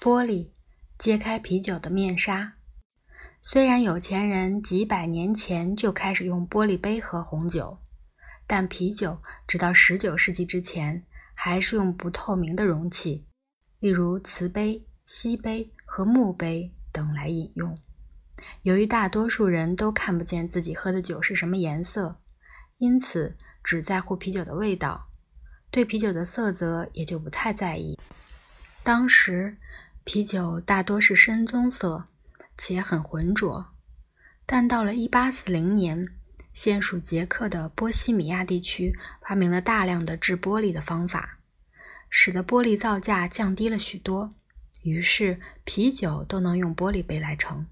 玻璃揭开啤酒的面纱。虽然有钱人几百年前就开始用玻璃杯喝红酒，但啤酒直到19世纪之前还是用不透明的容器，例如瓷杯、锡杯和木杯等来饮用。由于大多数人都看不见自己喝的酒是什么颜色，因此只在乎啤酒的味道，对啤酒的色泽也就不太在意。当时。啤酒大多是深棕色，且很浑浊。但到了1840年，现属捷克的波西米亚地区发明了大量的制玻璃的方法，使得玻璃造价降低了许多。于是，啤酒都能用玻璃杯来盛。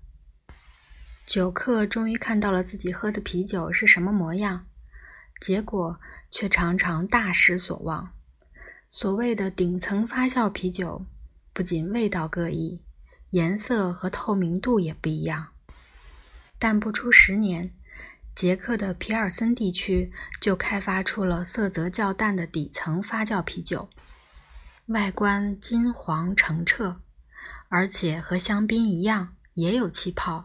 酒客终于看到了自己喝的啤酒是什么模样，结果却常常大失所望。所谓的顶层发酵啤酒。不仅味道各异，颜色和透明度也不一样。但不出十年，捷克的皮尔森地区就开发出了色泽较淡的底层发酵啤酒，外观金黄澄澈，而且和香槟一样也有气泡。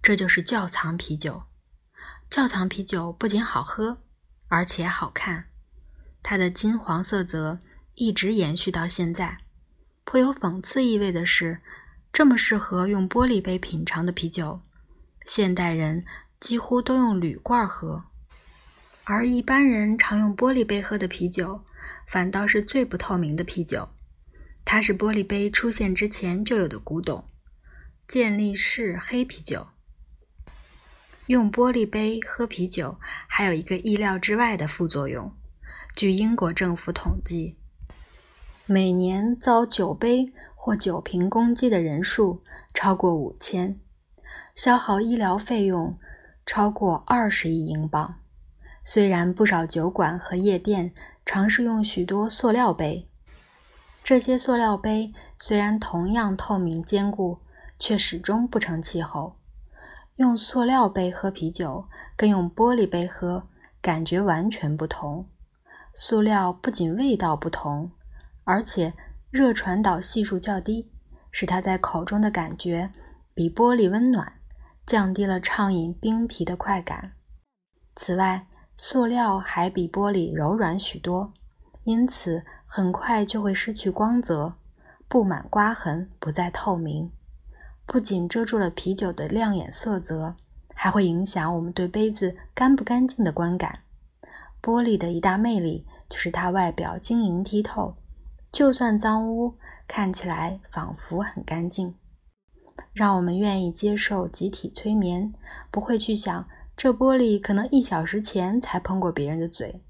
这就是窖藏啤酒。窖藏啤酒不仅好喝，而且好看。它的金黄色泽一直延续到现在。颇有讽刺意味的是，这么适合用玻璃杯品尝的啤酒，现代人几乎都用铝罐喝，而一般人常用玻璃杯喝的啤酒，反倒是最不透明的啤酒。它是玻璃杯出现之前就有的古董——健力士黑啤酒。用玻璃杯喝啤酒还有一个意料之外的副作用，据英国政府统计。每年遭酒杯或酒瓶攻击的人数超过五千，消耗医疗费用超过二十亿英镑。虽然不少酒馆和夜店尝试用许多塑料杯，这些塑料杯虽然同样透明坚固，却始终不成气候。用塑料杯喝啤酒跟用玻璃杯喝感觉完全不同。塑料不仅味道不同。而且热传导系数较低，使它在口中的感觉比玻璃温暖，降低了畅饮冰啤的快感。此外，塑料还比玻璃柔软许多，因此很快就会失去光泽，布满刮痕，不再透明。不仅遮住了啤酒的亮眼色泽，还会影响我们对杯子干不干净的观感。玻璃的一大魅力就是它外表晶莹剔透。就算脏污，看起来仿佛很干净，让我们愿意接受集体催眠，不会去想这玻璃可能一小时前才碰过别人的嘴。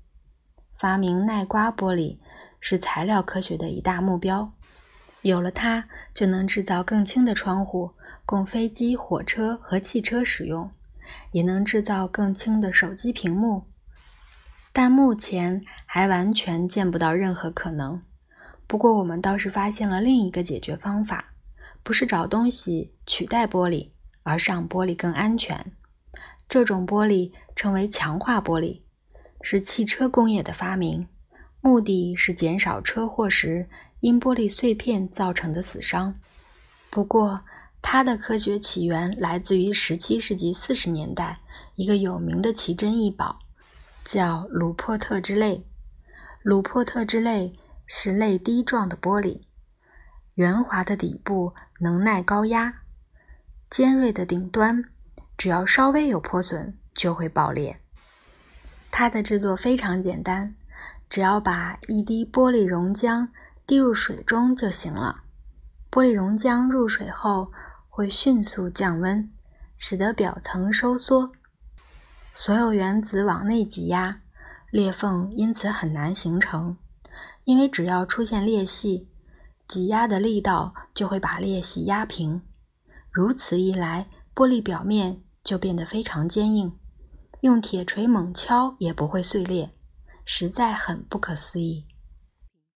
发明耐刮玻璃是材料科学的一大目标，有了它，就能制造更轻的窗户，供飞机、火车和汽车使用，也能制造更轻的手机屏幕。但目前还完全见不到任何可能。不过，我们倒是发现了另一个解决方法，不是找东西取代玻璃，而上玻璃更安全。这种玻璃称为强化玻璃，是汽车工业的发明，目的是减少车祸时因玻璃碎片造成的死伤。不过，它的科学起源来自于17世纪40年代一个有名的奇珍异宝，叫鲁珀特之泪。鲁珀特之泪。是泪滴状的玻璃，圆滑的底部能耐高压，尖锐的顶端，只要稍微有破损就会爆裂。它的制作非常简单，只要把一滴玻璃溶浆滴入水中就行了。玻璃溶浆入水后会迅速降温，使得表层收缩，所有原子往内挤压，裂缝因此很难形成。因为只要出现裂隙，挤压的力道就会把裂隙压平。如此一来，玻璃表面就变得非常坚硬，用铁锤猛敲也不会碎裂，实在很不可思议。